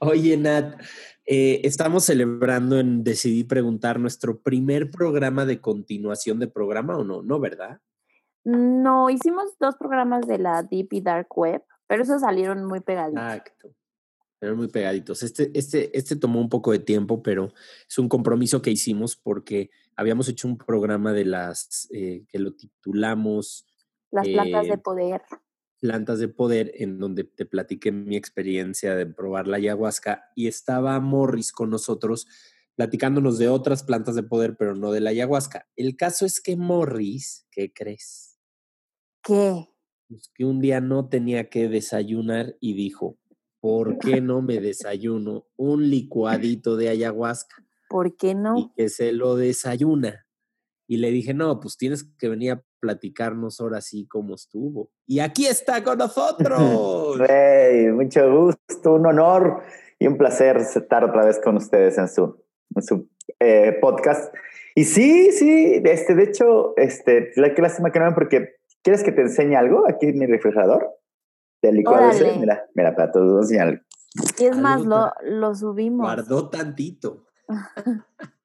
Oye, Nat, eh, estamos celebrando en Decidí Preguntar nuestro primer programa de continuación de programa o no, ¿no, verdad? No, hicimos dos programas de la Deep y Dark Web, pero esos salieron muy pegaditos. Exacto. Eran muy pegaditos. Este, este, este tomó un poco de tiempo, pero es un compromiso que hicimos porque habíamos hecho un programa de las eh, que lo titulamos Las plantas eh, de poder. Plantas de Poder, en donde te platiqué mi experiencia de probar la ayahuasca y estaba Morris con nosotros platicándonos de otras plantas de poder, pero no de la ayahuasca. El caso es que Morris, ¿qué crees? ¿Qué? Pues que un día no tenía que desayunar y dijo, ¿por qué no me desayuno un licuadito de ayahuasca? ¿Por qué Y no? que se lo desayuna. Y le dije, no, pues tienes que venir a platicarnos ahora sí cómo estuvo. Y aquí está con nosotros. Hey, mucho gusto, un honor y un placer estar otra vez con ustedes en su, en su eh, podcast. Y sí, sí, este, de hecho, este, la qué lástima que no ven porque ¿quieres que te enseñe algo aquí en mi refrigerador? Del licuado ese? Mira, mira, para todos enseñar. Y es más, Algo lo, lo subimos. Guardó tantito.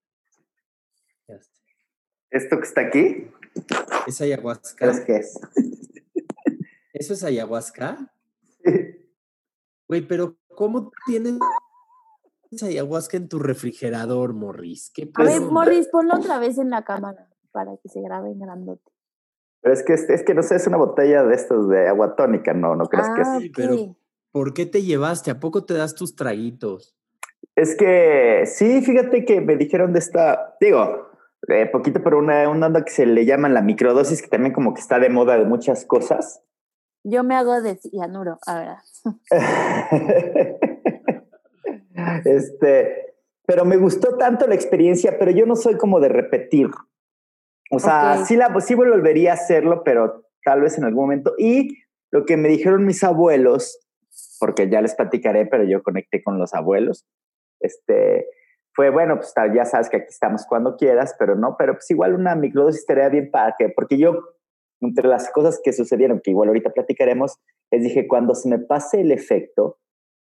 Esto que está aquí, ¿Es ayahuasca? ¿crees que es? ¿Eso es ayahuasca? Güey, pero ¿cómo tienes ayahuasca en tu refrigerador, Morris? ¿Qué A ver? Morris, ponlo otra vez en la cámara para que se grabe en grandote. Pero es que, es que no sé, es una botella de estos de agua tónica, no, no crees que es. Ah, Sí, pero-. ¿Por qué te llevaste? ¿A poco te das tus traguitos? Es que sí, fíjate que me dijeron de esta, digo, eh, poquito, pero una, una onda que se le llama la microdosis, que también como que está de moda de muchas cosas. Yo me hago de cianuro, ahora. este, pero me gustó tanto la experiencia, pero yo no soy como de repetir. O sea, Ok. sí, la, sí volvería a hacerlo, pero tal vez en algún momento. Y lo que me dijeron mis abuelos, porque ya les platicaré, pero yo conecté con los abuelos, este, fue, bueno, pues ya sabes que aquí estamos cuando quieras, pero no, pero pues igual una microdosis estaría bien para que, porque yo, entre las cosas que sucedieron, que igual ahorita platicaremos, les dije, cuando se me pase el efecto,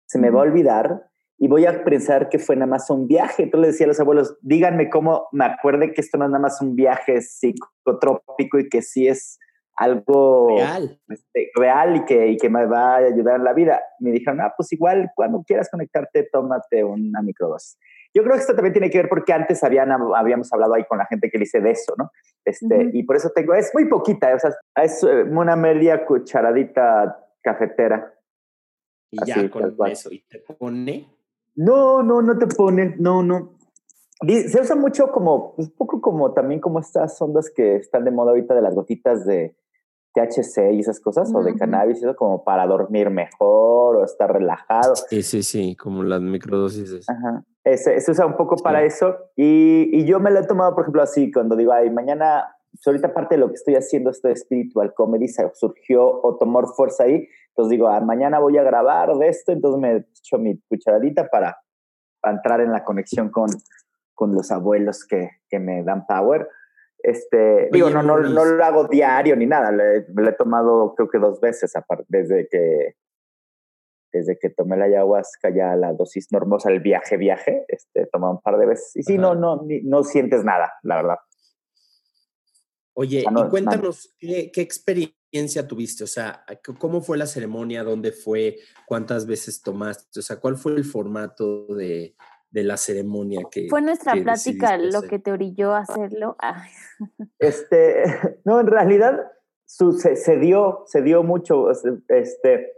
se me va a olvidar y voy a pensar que fue nada más un viaje. Entonces le decía a los abuelos, díganme cómo me acuerde que esto no es nada más un viaje psicotrópico y que sí es algo Real. este, real y que, y que me va a ayudar en la vida. Me dijeron, ah, pues igual cuando quieras conectarte, tómate una microdosis. Yo creo que esto también tiene que ver porque antes habían, habíamos hablado ahí con la gente que le hice de eso, ¿no? Este. Y por eso tengo, es muy poquita, o sea, es eh, una media cucharadita cafetera. Y Así, ya con eso. Y te pone. No, no, no te pone, no, no. Se usa mucho como, un poco como también como estas ondas que están de moda ahorita de las gotitas de THC y esas cosas, o de cannabis, eso como para dormir mejor o estar relajado. Sí, sí, sí, como las microdosis. Ajá. Ese- se usa un poco Sí. para eso. Y, y yo me lo he tomado, por ejemplo, así, cuando digo, ay, mañana, pues ahorita parte de lo que estoy haciendo, esto de spiritual comedy, se- surgió o tomó fuerza ahí. Entonces digo, ah, mañana voy a grabar de esto, entonces me echo mi cucharadita para, para entrar en la conexión con, con los abuelos que, que me dan power. Este, digo, no, no, no lo hago diario ni nada, le, he tomado creo que dos veces aparte, desde que desde que tomé la ayahuasca ya la dosis normosa, el viaje, viaje, este, tomé un par de veces. Y sí, no, no, ni- no sientes nada, la verdad. Oye, no, y cuéntanos, ¿qué, qué experiencia tuviste? O sea, ¿cómo fue la ceremonia? ¿Dónde fue? ¿Cuántas veces tomaste? O sea, ¿cuál fue el formato de, de la ceremonia que Fue nuestra que plática lo hacer? que te orilló a hacerlo. Ay, Este, no, en realidad su- se, se dio, se dio mucho. Este,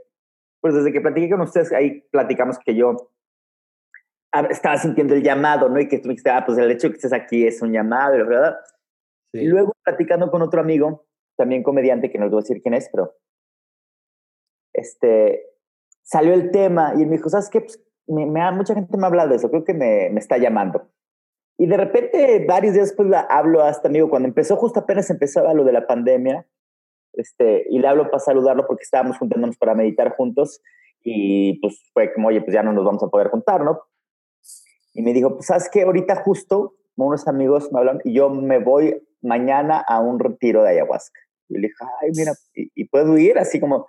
pues desde que platiqué con ustedes, ahí platicamos que yo ah, estaba sintiendo el llamado, ¿no? Y que tú me dijiste, ah, pues el hecho de que estés aquí es un llamado, ¿verdad? Sí. Y luego platicando con otro amigo, también comediante, que no les voy a decir quién es, pero este, salió el tema y él me dijo, ¿sabes qué? Pues, me, me, mucha gente me habla de eso, creo que me, me está llamando. Y de repente, varios días después, la, hablo a este amigo, cuando empezó, justo apenas empezaba lo de la pandemia, este, y le hablo para saludarlo porque estábamos juntándonos para meditar juntos, y pues fue como, oye, pues ya no nos vamos a poder juntar, ¿no? Y me dijo, pues, ¿sabes qué? Ahorita justo unos amigos me hablan y yo me voy mañana a un retiro de ayahuasca. Y le dije, ay, mira, ¿y, y puedo ir? Así como,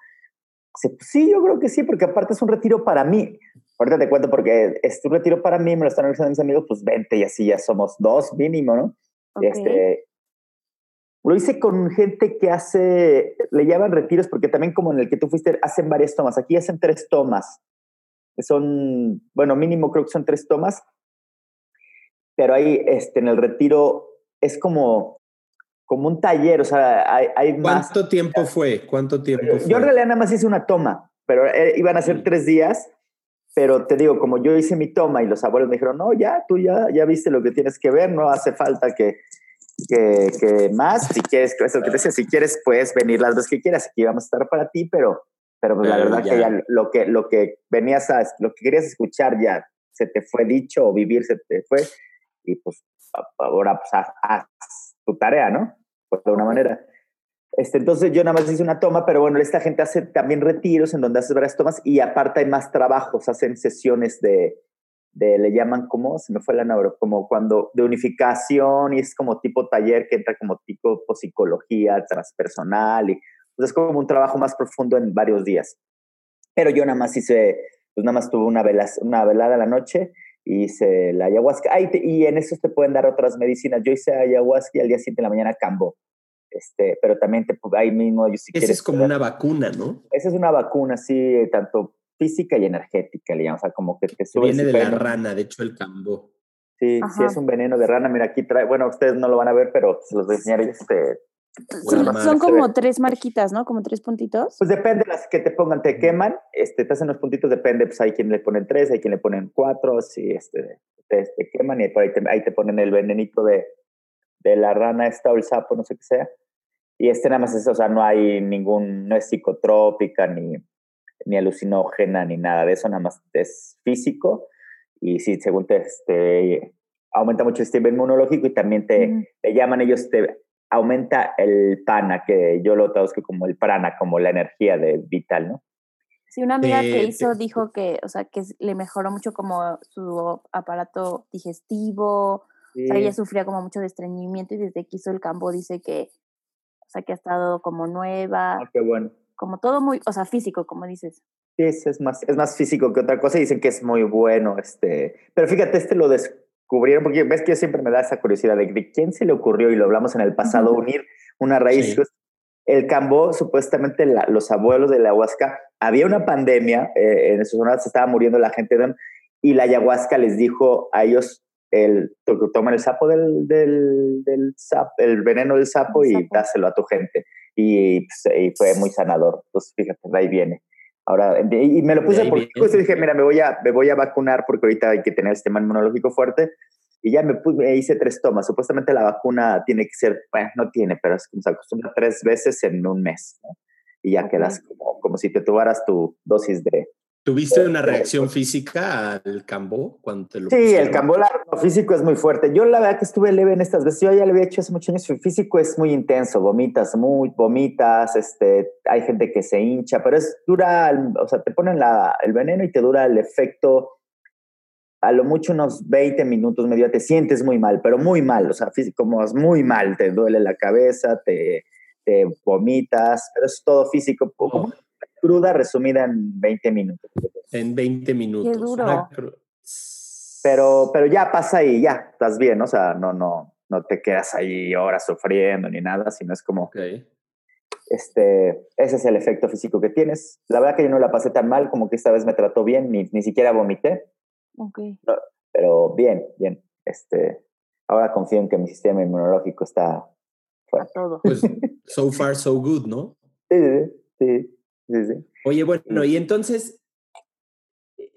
pues sí, yo creo que sí, porque aparte es un retiro para mí. Ahorita te cuento porque es un retiro para mí, me lo están organizando mis amigos, pues vente y así ya somos dos mínimo, ¿no? Okay. Este, lo hice con gente que hace, le llaman retiros porque también como en el que tú fuiste, hacen varias tomas. Aquí hacen tres tomas. Son, bueno, mínimo creo que son tres tomas. Pero ahí este, en el retiro es como, como un taller, o sea, hay, hay más. ¿Cuánto tiempo fue? ¿Cuánto tiempo fue? Yo en realidad nada más hice una toma, pero eh, iban a ser tres días. Pero te digo, como yo hice mi toma y los abuelos me dijeron, no, ya, tú ya, ya viste lo que tienes que ver, no hace falta que, que, que más, si quieres, eso que te decía, si quieres, puedes venir las veces que quieras, aquí vamos a estar para ti, pero, pero pues la verdad ya. que ya lo que, lo que venías a, lo que querías escuchar ya se te fue dicho o vivir se te fue, y pues ahora pues haz, haz tu tarea, ¿no? Por de alguna manera. Este, entonces yo nada más hice una toma, pero bueno, esta gente hace también retiros en donde haces varias tomas y aparte hay más trabajos, hacen sesiones de, de le llaman como, se me fue la nombre, como cuando de unificación y es como tipo taller que entra como tipo psicología transpersonal y pues es como un trabajo más profundo en varios días. Pero yo nada más hice, pues nada más tuve una, vela, una velada a la noche y hice la ayahuasca. Ah, y, en esos te pueden dar otras medicinas. Yo hice ayahuasca y al día siguiente de la mañana cambo. Este, pero también te, ahí mismo, yo si Esa quieres es como una vacuna, ¿no? esa es una vacuna, sí, tanto física y energética, le llaman, o sea, como que te sube viene de la rana, de hecho el cambó. Sí, sí, es un veneno de rana. Mira, aquí trae, bueno, ustedes no lo van a ver, pero se los voy a enseñar. Este, Son, como tres marquitas, ¿no? Como tres puntitos. pues depende de las que te pongan, te queman, este, te hacen los puntitos, depende, pues hay quien le ponen tres, hay quien le ponen cuatro, si este, te, te queman y por ahí te, ahí te ponen el venenito de, de la rana esta o el sapo, no sé qué sea. Y este nada más es, o sea, no hay ningún, no es psicotrópica ni, ni alucinógena ni nada de eso, nada más es físico. Y sí, según te, este, aumenta mucho el sistema inmunológico y también te, le llaman ellos, te aumenta el pana, que yo lo traduzco como el prana, como la energía de vital, ¿no? Sí, una amiga que hizo dijo que, o sea, que le mejoró mucho como su aparato digestivo, o sea, ella sufría como mucho de estreñimiento y desde que hizo el cambo dice que, o sea, que ha estado como nueva, Ah, qué bueno. como todo muy, o sea, físico, como dices. Sí, es, es más, es más físico que otra cosa y dicen que es muy bueno. Este, pero fíjate, este lo descubrieron porque ves que siempre me da esa curiosidad de, de quién se le ocurrió, y lo hablamos en el pasado, Ujú. unir una raíz. Sí. Pues, El cambó, supuestamente la- los abuelos de la ayahuasca, había una pandemia, eh, en esos zonas se estaba muriendo la gente de- y la ayahuasca les dijo a ellos, el, to- toman el sapo del, del, del sapo, el veneno del sapo El y sapo. dáselo a tu gente. Y, pues, y fue muy sanador. Entonces, fíjate, de ahí viene. Ahora, y y me lo puse porque justo dije, mira, me voy, a, me voy a vacunar porque ahorita hay que tener el sistema inmunológico fuerte. Y ya me, puse, me hice tres tomas. Supuestamente la vacuna tiene que ser, bueno, no tiene, pero es como se acostumbra tres veces en un mes. ¿no? Y ya Ok. quedas como, como si te tomaras tu dosis de... ¿Tuviste una reacción física al cambó cuando te lo Sí, el pusieron? cambola lo físico es muy fuerte. Yo la verdad que estuve leve en estas veces. Yo ya lo había hecho hace muchos años. El físico es muy intenso. Vomitas muy, vomitas. Este, hay gente que se hincha, pero es dura, o sea, te ponen la, el veneno y te dura el efecto a lo mucho unos 20 minutos, medio, te sientes muy mal, pero muy mal, o sea, físico, como es muy mal, te duele la cabeza, te, te vomitas, pero es todo físico, Oh. Cruda resumida en 20 minutos. En 20 minutos. duro. Una cru- Pero, pero ya pasa y ya, estás bien, o sea, no, no, no te quedas ahí horas sufriendo ni nada, sino es como, este, ese es el efecto físico que tienes. La verdad que yo no la pasé tan mal, como que esta vez me trató bien, ni, ni siquiera vomité, Ok. pero bien, bien. Este, ahora confío en que mi sistema inmunológico está A fuerte. todo. Pues so far so good, ¿no? Sí, sí, sí. Oye, bueno, y entonces eh,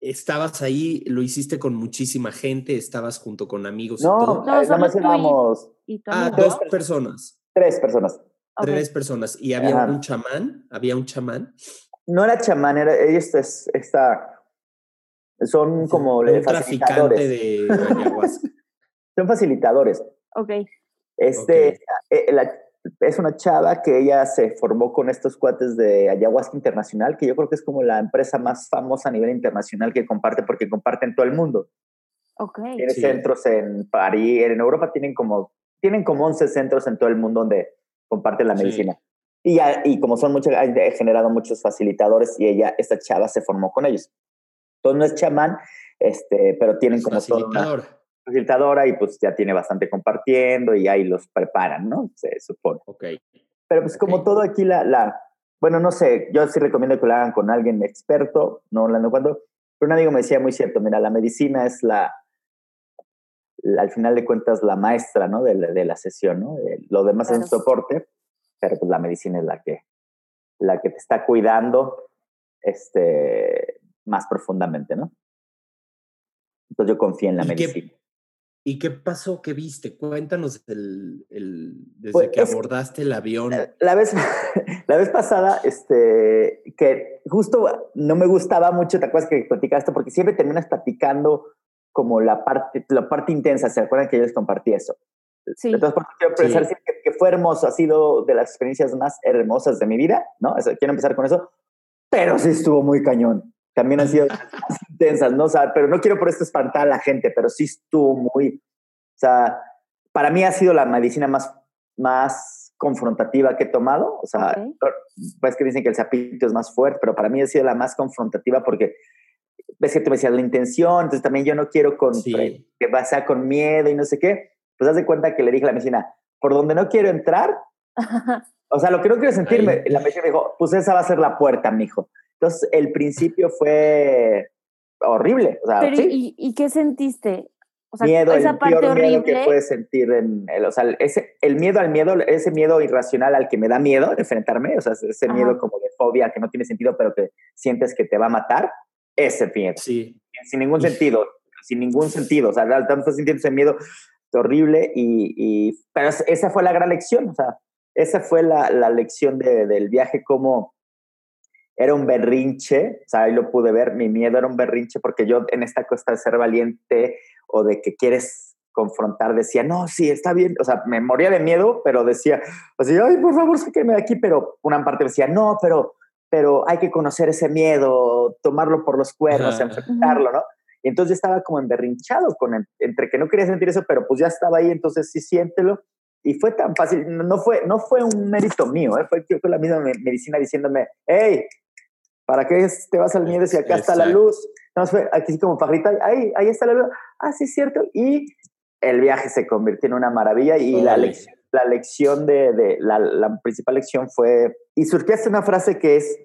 estabas ahí, lo hiciste con muchísima gente, estabas junto con amigos y No, todo. No, eh, nada solo más y- éramos Y Ah, dos personas, tres personas. Tres personas. Y había Ajá. un chamán, había un chamán. no era chamán, era, ellos es, esta, son como Un facilitadores. traficante de ayahuasca. Son facilitadores. Ok. Este, eh, la- es una chava que ella se formó con estos cuates de Ayahuasca Internacional, que yo creo que es como la empresa más famosa a nivel internacional que comparte, porque comparte en todo el mundo. Ok. Tiene Sí. centros en París, en Europa tienen como, tienen como 11 centros en todo el mundo donde comparten la Sí. medicina. Y, ya- y como son muchos, han generado muchos facilitadores y ella, esta chava se formó con ellos. Entonces no es chamán, este, pero tienen como toda una Facilitador. Facilitadora y pues ya tiene bastante compartiendo y ahí los preparan, ¿no? Se supone. Ok. Pero pues como todo aquí, la, la, bueno, no sé, yo sí recomiendo que lo hagan con alguien experto, no hablando cuando, pero un amigo me decía muy cierto, mira, la medicina es la, la- al final de cuentas, la maestra, ¿no? De, la- de la sesión, ¿no? Lo demás es un soporte, pero pues la medicina es la que, la que te está cuidando, este, más profundamente, ¿no? Entonces yo confío en la ¿Y qué- medicina. ¿Y qué pasó? ¿Qué viste? Cuéntanos el, el- desde Pues, que es- abordaste el avión. La vez, la vez pasada, este, que justo no me gustaba mucho, ¿te acuerdas que platicaste? Porque siempre terminas platicando como la parte, la parte intensa, ¿se acuerdan que yo les compartí eso? Sí. Entonces, por quiero empezar Sí. a decir que, que fue hermoso, ha sido de las experiencias más hermosas de mi vida, ¿no? Eso, quiero empezar con eso, pero sí estuvo muy cañón. También han sido más intensas, ¿no? O sea, pero no quiero por esto espantar a la gente, pero sí estuvo muy, o sea, para mí ha sido la medicina más, más confrontativa que he tomado, o sea, Ok. pues que dicen que el sapito es más fuerte, pero para mí ha sido la más confrontativa porque ves que tú me decías la intención, entonces también yo no quiero con, Sí. que va sea con miedo y no sé qué, pues haz de cuenta que le dije a la medicina, por donde no quiero entrar, o sea, lo que no quiero sentirme, Ahí. la medicina me dijo, pues esa va a ser la puerta, mijo. Entonces, el principio fue horrible, o sea, Pero, sí, ¿y, ¿y qué sentiste? O sea, miedo, esa el parte peor miedo horrible. que puedes sentir en, el, o sea, ese, el miedo al miedo, ese miedo irracional al que me da miedo de enfrentarme, o sea, ese Ajá. miedo como de fobia que no tiene sentido, pero que sientes que te va a matar, ese miedo, Sí. sin ningún Uf. sentido, sin ningún sentido, o sea, realmente estás sintiendo ese miedo horrible y, y pero es- esa fue la gran lección, o sea, esa fue la, la lección de- del viaje, como era un berrinche, o sea, ahí lo pude ver, mi miedo era un berrinche porque yo en esta cosa de ser valiente o de que quieres confrontar, decía, no, sí, está bien, o sea, me moría de miedo, pero decía, así, ay, por favor, sáquenme de aquí, pero una parte decía, no, pero, pero hay que conocer ese miedo, tomarlo por los cuernos, enfrentarlo, ¿no? Y entonces yo estaba como emberrinchado con el- entre que no quería sentir eso, pero pues ya estaba ahí, entonces sí siéntelo. Y fue tan fácil, no fue, no fue un mérito mío, ¿eh? fue, fue la misma me- medicina diciéndome, hey, ¿para qué te vas al miedo si acá está la Exacto. luz? No, fue aquí sí como pajarita, ahí, ahí está la luz, ah, sí es cierto. Y el viaje se convirtió en una maravilla y la lección, la lección de, de la, la principal lección fue, y surgiaste una frase que es,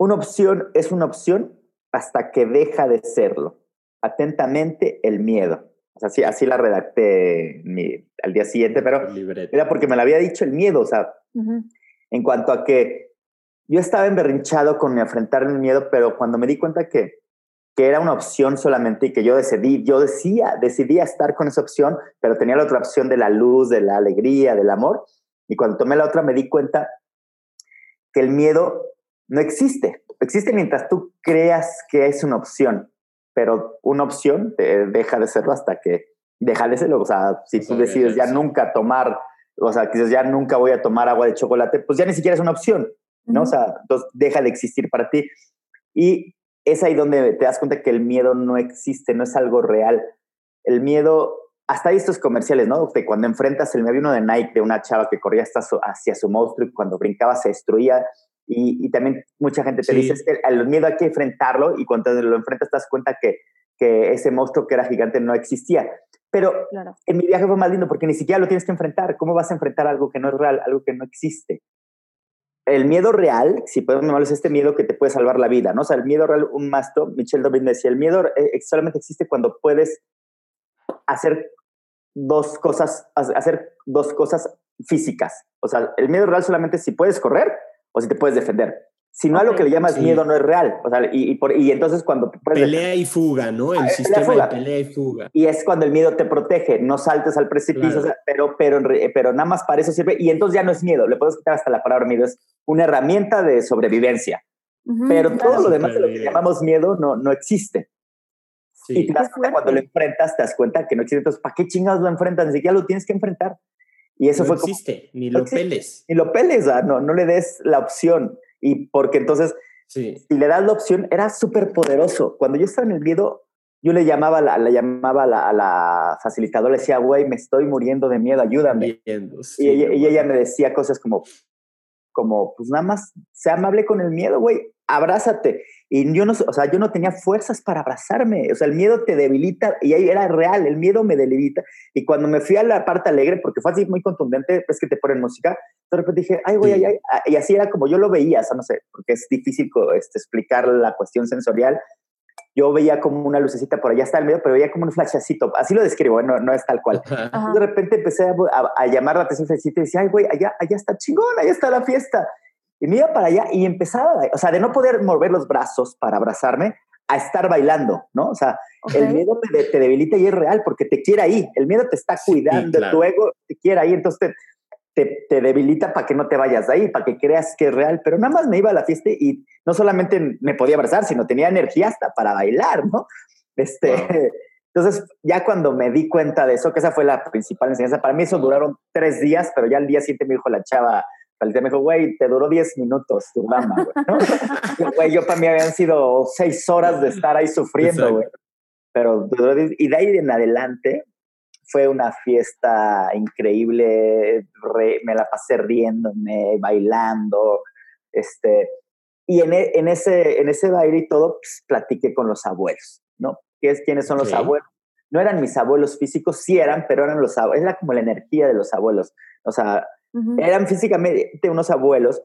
una opción es una opción hasta que deja de serlo. Atentamente, el miedo. O sea, así, así la redacté mi- al día siguiente, pero Libreta. era porque me la había dicho el miedo, o sea, Ujú. en cuanto a que yo estaba emberrinchado con enfrentar el miedo, pero cuando me di cuenta que, que era una opción solamente y que yo decidí, yo decía, decidía estar con esa opción, pero tenía la otra opción de la luz, de la alegría, del amor, y cuando tomé la otra me di cuenta que el miedo no existe, existe mientras tú creas que es una opción, pero una opción eh, deja de serlo hasta que deja de serlo, o sea, si tú decides ya nunca tomar, o sea, que dices, ya nunca voy a tomar agua de chocolate, pues ya ni siquiera es una opción, ¿no? O Ujú. sea, entonces deja de existir para ti. Y es ahí donde te das cuenta que el miedo no existe, no es algo real. El miedo, hasta hay estos comerciales, ¿no? De cuando enfrentas el había uno de Nike, de una chava que corría hasta su- hacia su monstruo y cuando brincaba se destruía. Y, y también mucha gente te Sí. dice, el miedo hay que enfrentarlo y cuando lo enfrentas te das cuenta que, que ese monstruo que era gigante no existía. Pero Claro. en mi viaje fue más lindo porque ni siquiera lo tienes que enfrentar. ¿Cómo vas a enfrentar algo que no es real, algo que no existe? El miedo real, si podemos llamarlo, es este miedo que te puede salvar la vida, ¿no? O el miedo real, un maestro, Michel Dobin decía, el miedo eh, solamente existe cuando puedes hacer dos cosas, ha- hacer dos cosas físicas. O sea, el miedo real solamente si puedes correr o si te puedes defender. Si no a lo que le llamas Sí. miedo no es real. O sea, y, y por- y entonces cuando puedes Pelea y fuga, ¿no? El Ah, pelea, sistema fuga. de pelea y fuga. y es cuando el miedo te protege, no saltes al precipicio, Claro. o sea, pero, pero, pero nada más para eso sirve, y entonces ya no es miedo, le puedes quitar hasta la palabra miedo, es una herramienta de sobrevivencia. pero todo lo demás de lo que llamamos miedo no, no existe. Y te das cuenta, cuando lo enfrentas, te das cuenta que no existe. Entonces, ¿para qué chingados lo enfrentas? Ni siquiera lo tienes que enfrentar. Y eso no fue existe, ni lo peles. Ni lo peles, no, no le des la opción. Y porque entonces, si le das la opción, era súper poderoso. Cuando yo estaba en el miedo, yo le llamaba, la, le llamaba a la, facilitadora, le decía, güey, me estoy muriendo de miedo, ayúdame. y, ella, y, ella, me decía cosas como, como, pues nada más, sea amable con el miedo, güey, abrázate. Y yo no, o sea, yo no tenía fuerzas para abrazarme. O sea, el miedo te debilita y ahí era real, el miedo me debilita. Y cuando me fui a la parte alegre, porque fue así muy contundente, es que te ponen música, de repente dije, ay, güey, ay, ay, y así era como yo lo veía, o sea, no sé, porque es difícil este, explicar la cuestión sensorial, yo veía como una lucecita por allá está el medio, pero veía como un flashacito, así lo describo, no, no es tal cual. De repente empecé a, llamar la atención y decía, ay, güey, allá, allá está chingón, allá está la fiesta. Y me iba para allá y empezaba, o sea, de no poder mover los brazos para abrazarme, a estar bailando, ¿no? O sea, el miedo te, te, debilita y es real porque te quiere ahí, el miedo te está cuidando, tu ego te quiere ahí, entonces te, te, debilita para que no te vayas de ahí, para que creas que es real. Pero nada más me iba a la fiesta y no solamente me podía abrazar, sino tenía energía hasta para bailar, ¿no? Este, Entonces, ya cuando me di cuenta de eso, que esa fue la principal enseñanza, para mí eso duraron tres días, pero ya al día siguiente me dijo la chava, me dijo, güey, te duró diez minutos tu dama, güey, ¿no? güey, yo para mí habían sido seis horas de estar ahí sufriendo, güey. Pero y de ahí en adelante, fue una fiesta increíble, me la pasé riéndome, bailando, este, y en, e, en, ese, en ese baile y todo, pues, platiqué con los abuelos, ¿no? ¿Quiénes son los abuelos? No eran mis abuelos físicos, sí eran, pero eran los abuelos, era como la energía de los abuelos, o sea, eran físicamente unos abuelos,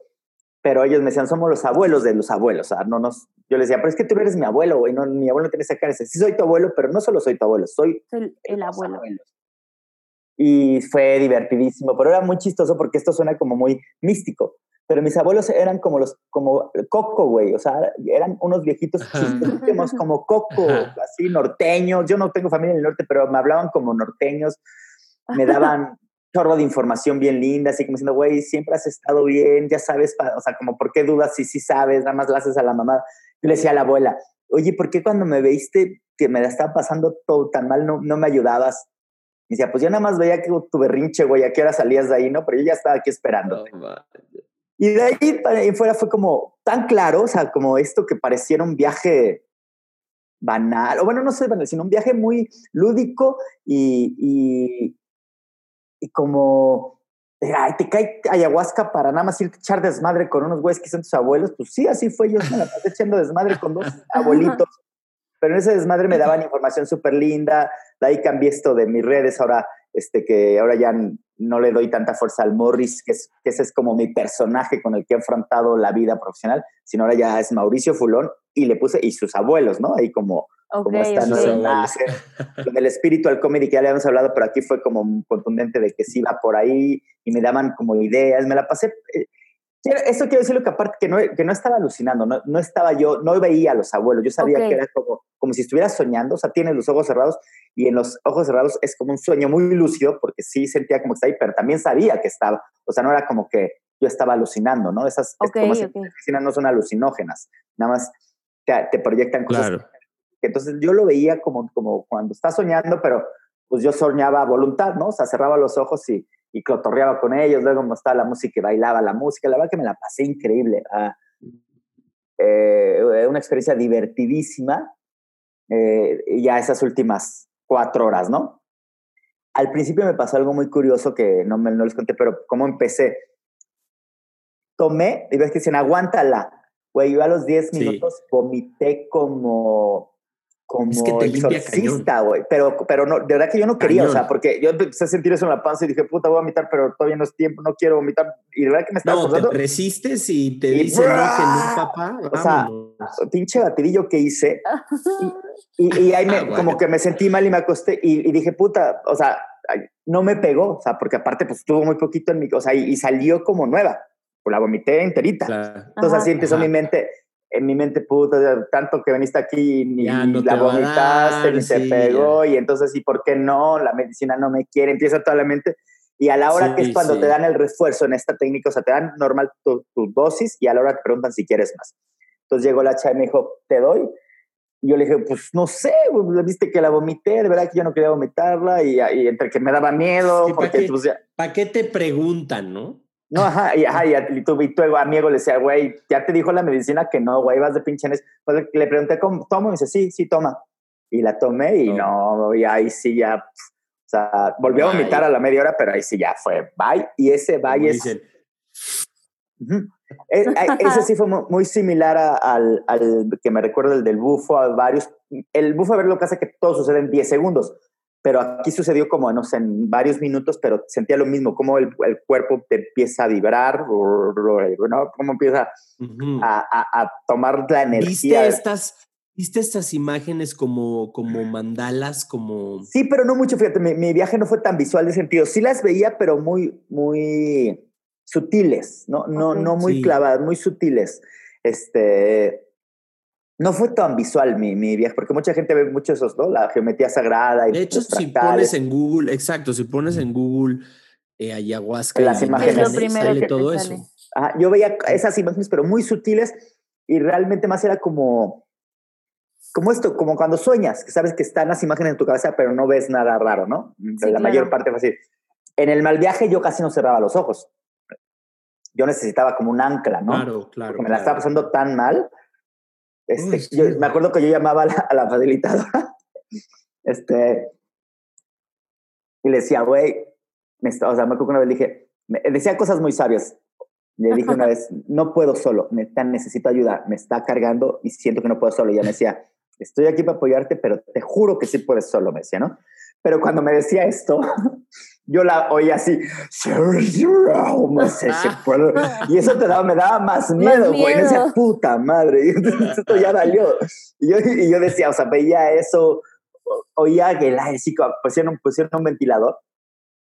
pero ellos me decían, somos los abuelos de los abuelos, o sea, no nos, yo les decía, pero es que tú eres mi abuelo, güey, no, mi abuelo tiene esa cara, sí soy tu abuelo, pero no solo soy tu abuelo, soy el, el abuelo. Abuelos y fue divertidísimo, pero era muy chistoso porque esto suena como muy místico. Pero mis abuelos eran como los, como Coco, güey, o sea, eran unos viejitos chistosísimos como Coco, así norteños. Yo no tengo familia en el norte, pero me hablaban como norteños, me daban chorro de información bien linda, así como diciendo, güey, siempre has estado bien, ya sabes, o sea, como, ¿por qué dudas si sí sabes? Nada más la haces a la mamá. Yo le decía a la abuela, oye, ¿por qué cuando me veiste que me la estaba pasando todo tan mal no, no me ayudabas? Y decía, pues yo nada más veía que tu berrinche, güey, a qué hora salías de ahí, ¿no? Pero yo ya estaba aquí esperando. y de ahí para ahí fuera fue como tan claro, o sea, como esto que pareciera un viaje banal, o bueno, no sé banal, sino un viaje muy lúdico y como, ay, te cae ayahuasca para nada más irte a echar desmadre con unos güeyes que son tus abuelos. Pues sí, así fue, yo me la pasé echando desmadre con dos abuelitos pero en ese desmadre me daban información súper linda, de ahí cambié esto de mis redes, ahora, este, que ahora ya no le doy tanta fuerza al Morris, que, es, que ese es como mi personaje con el que he afrontado la vida profesional, sino ahora ya es Mauricio Fulón y le puse, y sus abuelos, ¿no? Ahí como, como está Con el espíritu al comedy que ya le habíamos hablado, pero aquí fue como contundente de que sí iba por ahí y me daban como ideas, me la pasé. Eh, eso quiero decirlo que aparte que no, que no estaba alucinando, no, no, estaba yo, no veía a los abuelos, yo sabía que era como, como si estuviera soñando, o sea, tiene los ojos cerrados y en los ojos cerrados es como un sueño muy lúcido porque sí sentía como que está ahí, pero también sabía que estaba, o sea, no era como que yo estaba alucinando, ¿no? Esas okay, no son alucinógenas, nada más te, te proyectan cosas. Claro. entonces yo lo veía como, como cuando estás soñando, pero pues yo soñaba a voluntad, ¿no? O sea, cerraba los ojos y y clotorreaba con ellos, luego me estaba la música y bailaba la música, la verdad que me la pasé increíble. Ah, eh, una experiencia divertidísima, eh, ya esas últimas cuatro horas, ¿no? Al principio me pasó algo muy curioso que no, me, no les conté, pero ¿cómo empecé? Tomé, y ves que dicen, aguántala. Güey, yo a los 10 minutos vomité como como es que te exorcista, güey. Pero, pero no, de verdad que yo no quería, o sea, porque yo empecé a sentir eso en la panza y dije, puta, voy a vomitar, pero todavía no es tiempo, no quiero vomitar. Y de verdad que me estaba No, te resistes y te dicen, no, que no, papá. O sea, pinche batidillo que hice. Y, y, ahí me, ah, como que me sentí mal y me acosté y, dije, puta, o sea, no me pegó, o sea, porque aparte, pues estuvo muy poquito en mi, o sea, y, salió como nueva. Pues la vomité enterita. Entonces así empezó mi mente en mi mente, puta, tanto que veniste aquí ni la vomitaste, ni se pegó, y entonces, ¿y por qué no? La medicina no me quiere, empieza toda la mente. Y a la hora que es cuando te dan el refuerzo en esta técnica, o sea, te dan normal tu, dosis y a la hora te preguntan si quieres más. Entonces llegó la chava y me dijo, ¿te doy? Y yo le dije, pues no sé, viste que la vomité, de verdad que yo no quería vomitarla y, entre que me daba miedo. ¿Para qué, pues, qué te preguntan, no? No, ajá, y, ajá, y, tu, y tu amigo le decía, güey, ya te dijo la medicina que no, güey, vas de pinche Pues le pregunté, ¿cómo tomo? Y dice, sí, sí, toma. Y la tomé y no, y ahí sí ya, o sea, volvió a vomitar a la media hora, pero ahí sí ya fue, bye. Y ese bye es... E, ese sí fue muy similar al, al, que me recuerdo el del bufo, a varios. El bufo, a ver, lo que hace que todo sucede en 10 segundos, pero aquí sucedió como, no sé, en varios minutos, pero sentía lo mismo, como el, el cuerpo te empieza a vibrar, ¿no? Cómo empieza a, a, tomar la energía. ¿Viste estas, ¿Viste estas imágenes como, como mandalas, como...? Sí, pero no mucho, fíjate, mi, mi viaje no fue tan visual de sentido. Sí las veía, pero muy, muy sutiles, no, no, no muy clavadas, muy sutiles. Este, no fue tan visual mi, mi viaje, porque mucha gente ve mucho esos, ¿no? La geometría sagrada. Y de hecho, si pones en Google, exacto, si pones en Google eh, ayahuasca, las imágenes, sale todo eso. yo veía esas imágenes, pero muy sutiles y realmente más era como, como esto, como cuando sueñas, que sabes que están las imágenes en tu cabeza, pero no ves nada raro, ¿no? la mayor parte fue así. En el mal viaje yo casi no cerraba los ojos yo necesitaba como un ancla, ¿no? Claro, claro. Porque me la estaba pasando tan mal. Este, yo, me acuerdo que yo llamaba a la, a la facilitadora. este, y le decía, güey, o sea, me acuerdo que una vez le dije, me, decía cosas muy sabias. Le dije una vez, no puedo solo, me, necesito ayuda, me está cargando y siento que no puedo solo. Y ella me decía, estoy aquí para apoyarte, pero te juro que sí puedes solo, me decía, ¿no? Pero cuando me decía esto, yo la oía así, y eso te daba, me daba más miedo, güey. Decía, puta madre, esto ya valió. Y yo, y yo decía, o sea, veía eso, oía que sí, pusieron, pusieron un ventilador,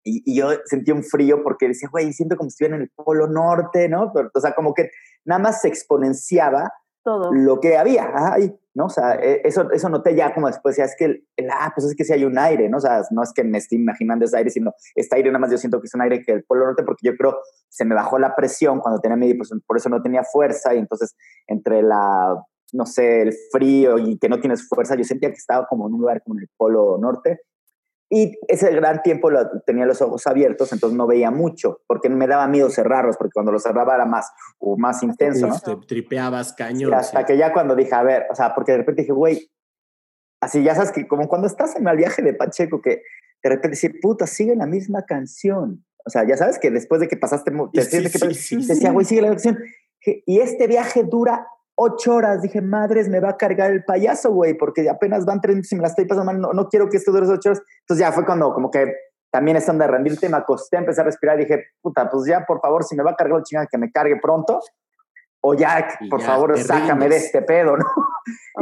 y, y, yo sentía un frío porque decía, güey, siento como si estuviera en el polo norte, ¿no? Pero, o sea, como que nada más se exponenciaba todo. lo que había. Ay, ¿no? O sea, e, eso, eso noté ya como después, ya es que, el, ah, pues es que si hay un aire, ¿no? O sea, no es que me esté imaginando ese aire, sino este aire nada más yo siento que es un aire que el Polo Norte, porque yo creo se me bajó la presión cuando tenía medio, pues por eso no tenía fuerza y entonces entre la, no sé, el frío y que no tienes fuerza, yo sentía que estaba como en un lugar como en el Polo Norte y ese gran tiempo lo, tenía los ojos abiertos, entonces no veía mucho, porque me daba miedo cerrarlos, porque cuando los cerraba era más, o más intenso, ¿no? Te tripeabas cañón. hasta que ya cuando dije, a ver, o sea, porque de repente dije, güey, así ya sabes que como cuando estás en el viaje de Pacheco, que de repente dices, puta, sigue la misma canción. O sea, ya sabes que después de que pasaste, te, sí, sí, decía, güey, sigue la canción. Y este viaje dura ocho horas. Dije, madres, me va a cargar el payaso, güey, porque apenas van tres minutos y me la estoy pasando mal. No, no quiero que esto dure ocho horas. Entonces ya fue cuando como que también están de rendirte, me acosté, empecé a respirar y dije, puta, pues ya, por favor, si me va a cargar el chingada, que me cargue pronto. O ya, por favor, sácame de este pedo, ¿no?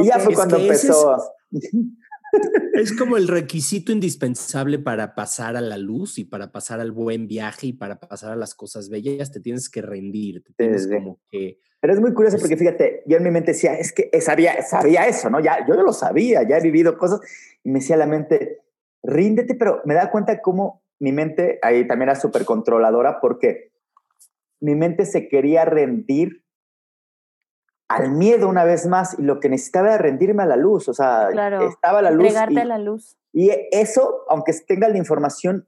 Y ya fue cuando empezó. Es, como el requisito indispensable para pasar a la luz y para pasar al buen viaje y para pasar a las cosas bellas. Te tienes que rendir, te tienes como que pero es muy curioso porque fíjate, yo en mi mente decía, es que sabía, sabía eso, ¿no? Ya, yo lo sabía, ya he vivido cosas y me decía la mente, ríndete, pero me da cuenta cómo mi mente ahí también era súper controladora porque mi mente se quería rendir al miedo una vez más y lo que necesitaba era rendirme a la luz, o sea, estaba la luz. Entregarte a la luz. Y eso, aunque tenga la información,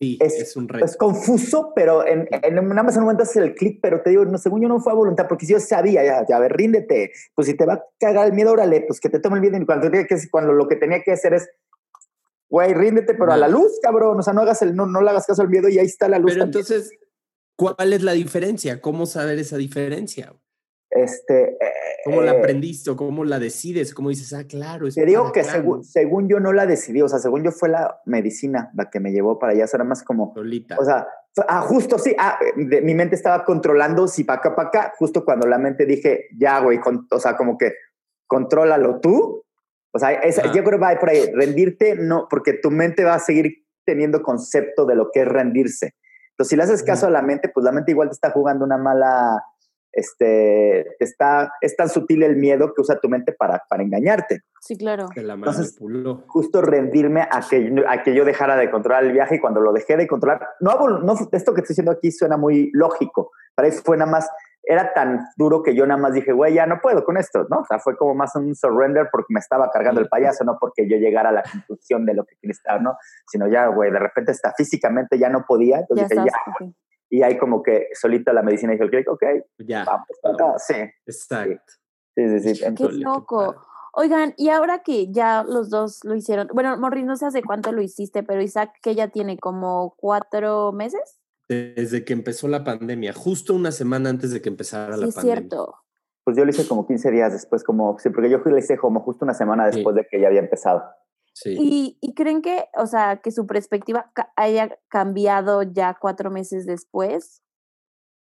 es, un reto. Es confuso, pero en, en, nada más en un momento hace el clic, pero te digo, no, según yo no fue a voluntad, porque si yo sabía, ya, ya, a ver, ríndete, pues si te va a cagar el miedo, órale, pues que te tome el miedo, y cuando, que, cuando lo que tenía que hacer es, güey, ríndete, pero a la luz, cabrón, o sea, no hagas el, no, no le hagas caso al miedo y ahí está la luz. Pero entonces, ¿cuál es la diferencia? ¿Cómo saber esa diferencia? Este, ¿Cómo la eh, aprendiste o cómo la decides? ¿Cómo dices, ah, claro? Te digo que según, según yo no la decidí, o sea, según yo fue la medicina la que me llevó para allá, o sea, era más como... Solita. O sea, ah, justo sí, ah, mi mente estaba controlando si para acá, para acá, justo cuando la mente dije, ya, güey, o sea, como que contrólalo tú. O sea, yo creo que va por ahí, rendirte, no, porque tu mente va a seguir teniendo concepto de lo que es rendirse. Entonces, si le haces caso a la mente, pues la mente igual te está jugando una mala este, está, es tan sutil el miedo que usa tu mente para, para engañarte. Sí, claro. Entonces, justo rendirme a que, a que yo dejara de controlar el viaje y cuando lo dejé de controlar, no, no esto que estoy diciendo aquí suena muy lógico, para eso fue nada más era tan duro que yo nada más dije, güey, ya no puedo con esto, ¿no? O sea, fue como más un surrender porque me estaba cargando el payaso, no porque yo llegara a la conclusión de lo que quería estar, ¿no? Sino ya, güey, de repente está físicamente ya no podía, entonces Ya dije, estás, ya. Y ahí como que solita la medicina dijo, "Ok, ok, Ya. vamos, no, sí, Exacto. sí, sí, sí. Híjole, qué loco. Oigan, y ahora que ya los dos lo hicieron, bueno, Morris, no sé hace cuánto lo hiciste, pero Isaac, que ya tiene como cuatro meses. Desde que empezó la pandemia, justo una semana antes de que empezara Sí, la es pandemia. cierto. pues yo lo hice como 15 días después, como, sí, porque yo lo hice como justo una semana Sí. después de que ya había empezado. Sí. ¿Y, y creen que, o sea, que su perspectiva haya cambiado ya cuatro meses después?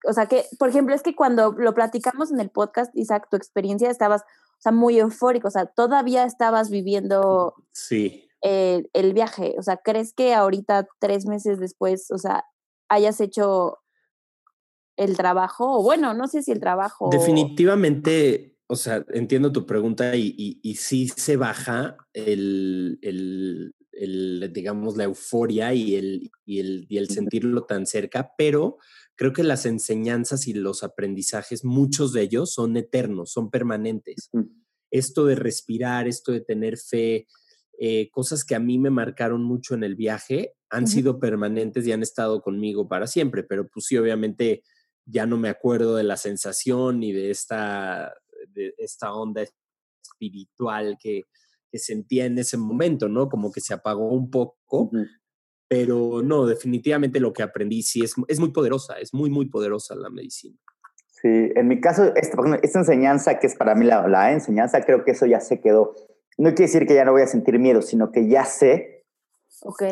O sea, que, por ejemplo, es que cuando lo platicamos en el podcast, Isaac, tu experiencia estabas, o sea, muy eufórico, o sea, todavía estabas viviendo Sí. eh, el viaje. O sea, ¿crees que ahorita, tres meses después, o sea, hayas hecho el trabajo? O bueno, no sé si el trabajo. Definitivamente, o sea, entiendo tu pregunta y, y, y sí se baja el, el, el, digamos, la euforia y el, y, el, y el sentirlo tan cerca, pero creo que las enseñanzas y los aprendizajes, muchos de ellos son eternos, son permanentes. Mm. Esto de respirar, esto de tener fe, eh, cosas que a mí me marcaron mucho en el viaje, han Ujú. sido permanentes y han estado conmigo para siempre, pero pues sí, obviamente ya no me acuerdo de la sensación ni de esta, de esta onda espiritual que, que sentía en ese momento, ¿no? Como que se apagó un poco, Ujú. pero no, definitivamente lo que aprendí sí es, es muy poderosa, es muy, muy poderosa la medicina. Sí, en mi caso, esta, esta enseñanza que es para mí la, la enseñanza, creo que eso ya se quedó. No quiere decir que ya no voy a sentir miedo, sino que ya sé Ok.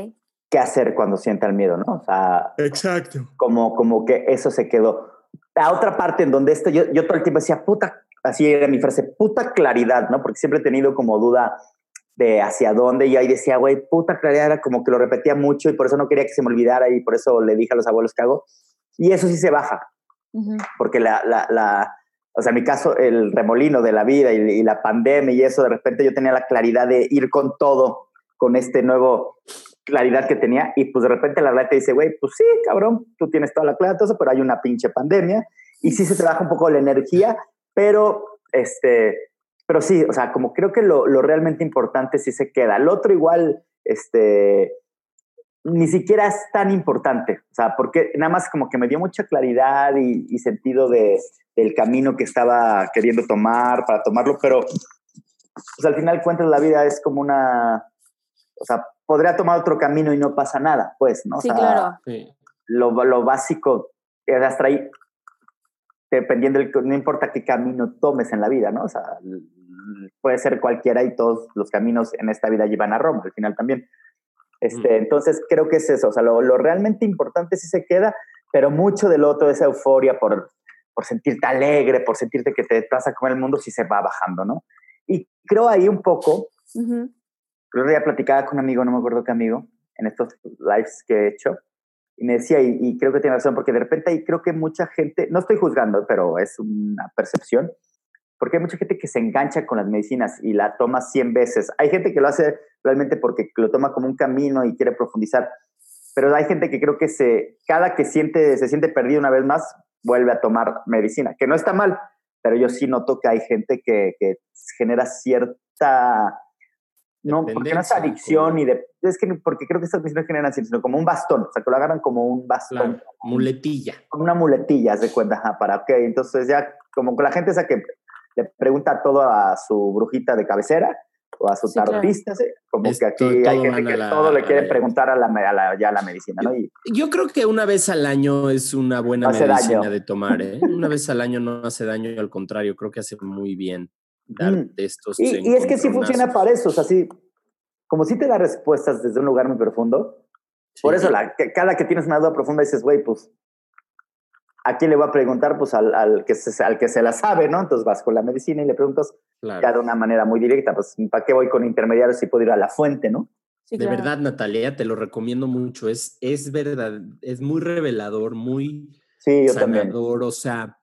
qué hacer cuando sienta el miedo, ¿no? O sea, Exacto. como, como que eso se quedó. La otra parte en donde esto, yo, yo todo el tiempo decía, puta, así era mi frase, puta claridad, ¿no? Porque siempre he tenido como duda de hacia dónde y ahí decía, güey, puta claridad, era como que lo repetía mucho y por eso no quería que se me olvidara y por eso le dije a los abuelos que hago. Y eso sí se baja, Ujú. porque la, la, la, o sea, en mi caso, el remolino de la vida y, y, la pandemia y eso, de repente yo tenía la claridad de ir con todo, con este nuevo claridad que tenía, y pues de repente la verdad te dice, güey, pues sí, cabrón, tú tienes toda la claridad, todo eso, pero hay una pinche pandemia, y sí se te baja un poco la energía, pero, este, pero sí, o sea, como creo que lo, lo realmente importante sí se queda. El otro igual, este, ni siquiera es tan importante, o sea, porque nada más como que me dio mucha claridad y, y sentido de, del camino que estaba queriendo tomar para tomarlo, pero pues al final cuentas la vida es como una, o sea, podría tomar otro camino y no pasa nada, pues, ¿no? O Sí, sea, claro. Lo, lo básico es hasta ahí, dependiendo del, no importa qué camino tomes en la vida, ¿no? O sea, puede ser cualquiera y todos los caminos en esta vida llevan a Roma, al final también. Este, mm. Entonces, creo que es eso, o sea, lo, lo, realmente importante sí se queda, pero mucho del otro, esa euforia por, por sentirte alegre, por sentirte que te vas a comer el mundo, sí se va bajando, ¿no? Y creo ahí un poco, uh -huh. creo que ya platicaba con un amigo, no me acuerdo qué amigo, en estos lives que he hecho, y me decía, y, y, creo que tiene razón, porque de repente ahí creo que mucha gente, no estoy juzgando, pero es una percepción, porque hay mucha gente que se engancha con las medicinas y la toma 100 veces. Hay gente que lo hace realmente porque lo toma como un camino y quiere profundizar, pero hay gente que creo que se, cada que siente, se siente perdido una vez más, vuelve a tomar medicina, que no está mal, pero yo sí noto que hay gente que, que genera cierta no, porque no es adicción y de, es que porque creo que estas medicinas generan así, sino como un bastón, o sea, que lo agarran como un bastón. Claro, muletilla. Como una muletilla, se cuenta, ajá, para, ok, entonces ya, como con la gente esa que le pregunta todo a su brujita de cabecera o a su sí, tarotista, claro. como es que aquí todo, hay gente que la, todo le quiere preguntar a la, a la, ya a la medicina, ¿no? Y, yo creo que una vez al año es una buena no medicina daño. de tomar, ¿eh? una vez al año no hace daño, al contrario, creo que hace muy bien dar mm. de estos y, y es que sí funciona para eso, o sea, sí, como si te da respuestas desde un lugar muy profundo. Sí. Por eso, la, que, cada que tienes una duda profunda dices, güey, pues, ¿a quién le voy a preguntar? Pues al, al, que se, al que se la sabe, ¿no? Entonces vas con la medicina y le preguntas claro. ya de una manera muy directa, pues, ¿para qué voy con intermediarios si puedo ir a la fuente, no? Sí, de claro. verdad, Natalia, te lo recomiendo mucho. Es, es verdad, es muy revelador, muy sí, yo sanador. También. O sea,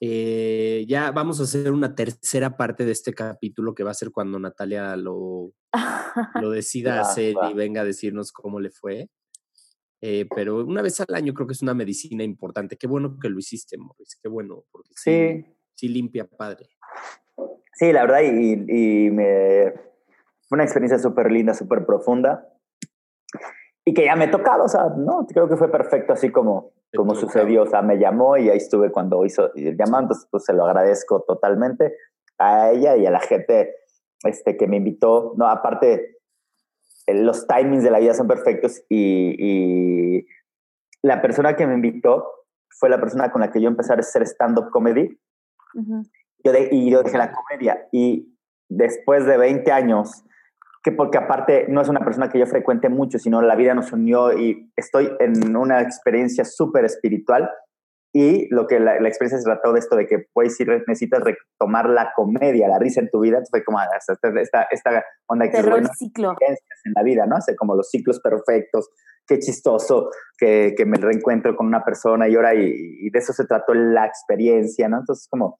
eh, ya vamos a hacer una tercera parte de este capítulo que va a ser cuando Natalia lo, lo decida hacer y venga a decirnos cómo le fue. Eh, pero una vez al año creo que es una medicina importante. Qué bueno que lo hiciste, Morris. Qué bueno, porque Sí, sí limpia padre. sí, la verdad, y, y me, fue una experiencia súper linda, súper profunda. Y que ya me tocaba, o sea, no, creo que fue perfecto así como, como tocaba. sucedió. O sea, me llamó y ahí estuve cuando hizo el llamado, entonces pues se lo agradezco totalmente a ella y a la gente este, que me invitó. No, aparte, eh, los timings de la vida son perfectos y, y la persona que me invitó fue la persona con la que yo empecé a hacer stand-up comedy Ujú. yo de- y yo dejé la comedia. Y después de 20 años, que porque aparte no es una persona que yo frecuente mucho, sino la vida nos unió y estoy en una experiencia súper espiritual. Y lo que la, la experiencia se trató de esto, de que pues si necesitas retomar la comedia, la risa en tu vida, fue como ah, esta, esta, onda que bueno, ciclo. en la vida, ¿no? Hace como los ciclos perfectos, qué chistoso que, que me reencuentro con una persona y ahora, y, y de eso se trató la experiencia, ¿no? Entonces, como,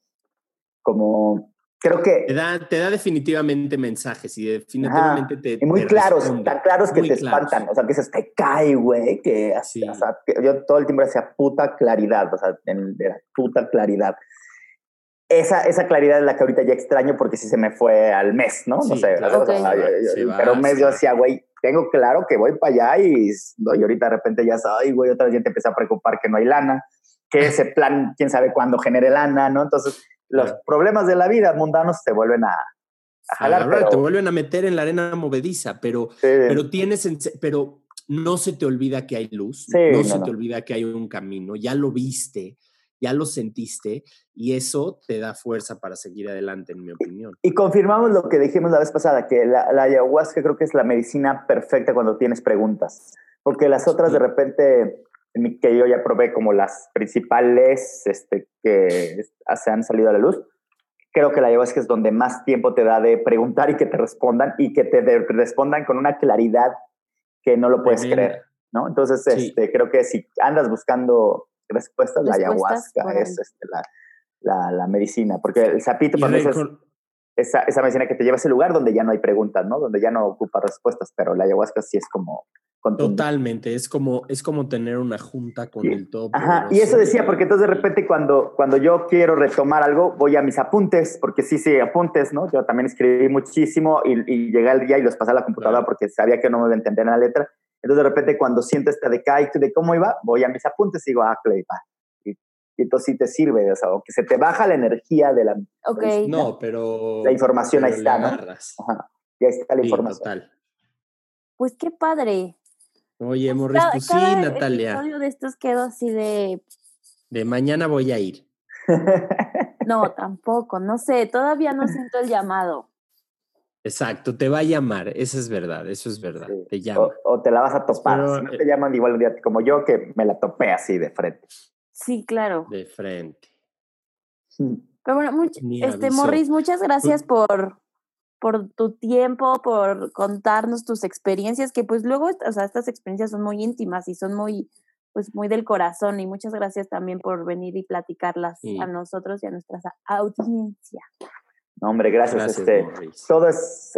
como, creo Te que, da, te da definitivamente mensajes y definitivamente te. y muy te claros, responde. tan claros que Muy te claros. espantan, o sea, que se te cae, güey, que, así, Sí. o sea, que yo todo el tiempo decía puta claridad, o sea, en- era puta claridad. Esa, esa claridad es la que ahorita ya extraño porque sí se me fue al mes, ¿no? no Sí, sé, claro, o sea, yo- yo- va, pero un mes yo decía, güey, tengo claro que voy para allá y, no, y ahorita de repente ya sabes, güey, otra vez ya te empieza a preocupar que no hay lana, que ese plan, quién sabe cuándo genere lana, ¿no? Entonces, los Claro. problemas de la vida mundanos te vuelven a, a jalar, pero, Te vuelven a meter en la arena movediza, pero, sí, pero tienes, pero no se te olvida que hay luz, Sí, no, no, se no. te olvida que hay un camino, ya lo viste, ya lo sentiste y eso te da fuerza para seguir adelante, en mi opinión. Y confirmamos lo que dijimos la vez pasada, que la, la ayahuasca creo que es la medicina perfecta cuando tienes preguntas, porque las otras de repente, que yo ya probé como las principales este, que se han salido a la luz, creo que la ayahuasca es donde más tiempo te da de preguntar y que te respondan y que te respondan con una claridad que no lo puedes creer, ¿no? Entonces, Sí. este, creo que si andas buscando respuestas, la Respuestas por ayahuasca es este, la, la, la medicina, porque el sapito para mí es esa, esa medicina que te lleva a ese lugar donde ya no hay preguntas, ¿no? Donde ya no ocupa respuestas, pero la ayahuasca sí es como. Totalmente, es como, es como tener una junta con Sí. el todo. Ajá, y eso decía, porque entonces de repente cuando, cuando yo quiero retomar algo, voy a mis apuntes, porque sí, sí, apuntes, ¿no? Yo también escribí muchísimo y, y llegué al día y los pasé a la computadora Claro. porque sabía que no me iba a entender la letra. Entonces de repente cuando siento este decay de cómo iba, voy a mis apuntes y digo, ah, Clay, va. Y, y entonces sí te sirve, o sea, aunque se te baja la energía de la, Ok. No, pero. la información ahí está, ¿no? Ajá, y ahí está la Sí, información. total. Pues qué padre. Oye, Pues Morris, cada- pues sí, cada Natalia. episodio de estos quedó así de. De mañana voy a ir. No, tampoco. No sé, todavía no siento el llamado. Exacto, te va a llamar, eso es verdad, eso es verdad, Sí. te llama. O, o te la vas a topar. Pero, si no eh, te llaman igual un día como yo, que me la topé así de frente. Sí, claro. De frente. Pero bueno, much- este. Morris, muchas gracias por, por tu tiempo, por contarnos tus experiencias, que pues luego, o sea, estas experiencias son muy íntimas y son muy, pues muy del corazón. Y muchas gracias también por venir y platicarlas Sí. a nosotros y a nuestra audiencia. No, hombre, gracias. Gracias, este, todo es,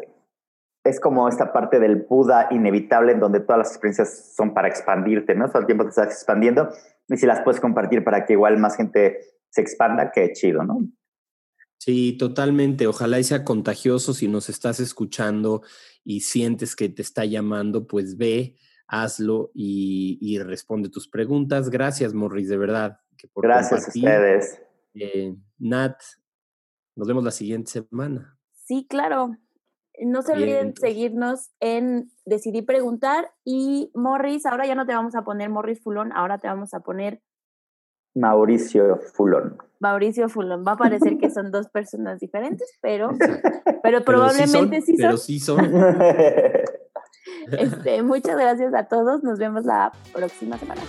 es como esta parte del Buda inevitable en donde todas las experiencias son para expandirte, ¿no? Todo el tiempo te estás expandiendo y si las puedes compartir para que igual más gente se expanda, qué chido, ¿no? Sí, totalmente. Ojalá y sea contagioso. Si nos estás escuchando y sientes que te está llamando, pues ve, hazlo y, y responde tus preguntas. Gracias, Morris, de verdad. que por Gracias compartir. a ustedes. Eh, Nat, nos vemos la siguiente semana. Sí, claro. No se Bien, olviden entonces. seguirnos en Decidí Preguntar. Y Morris, ahora ya no te vamos a poner Morris Fulón, ahora te vamos a poner Mauricio Fulón. Mauricio Fulón. Va a parecer que son dos personas diferentes, pero, pero Pero probablemente sí son. Pero sí son. Este, muchas gracias a todos. Nos vemos la próxima semana.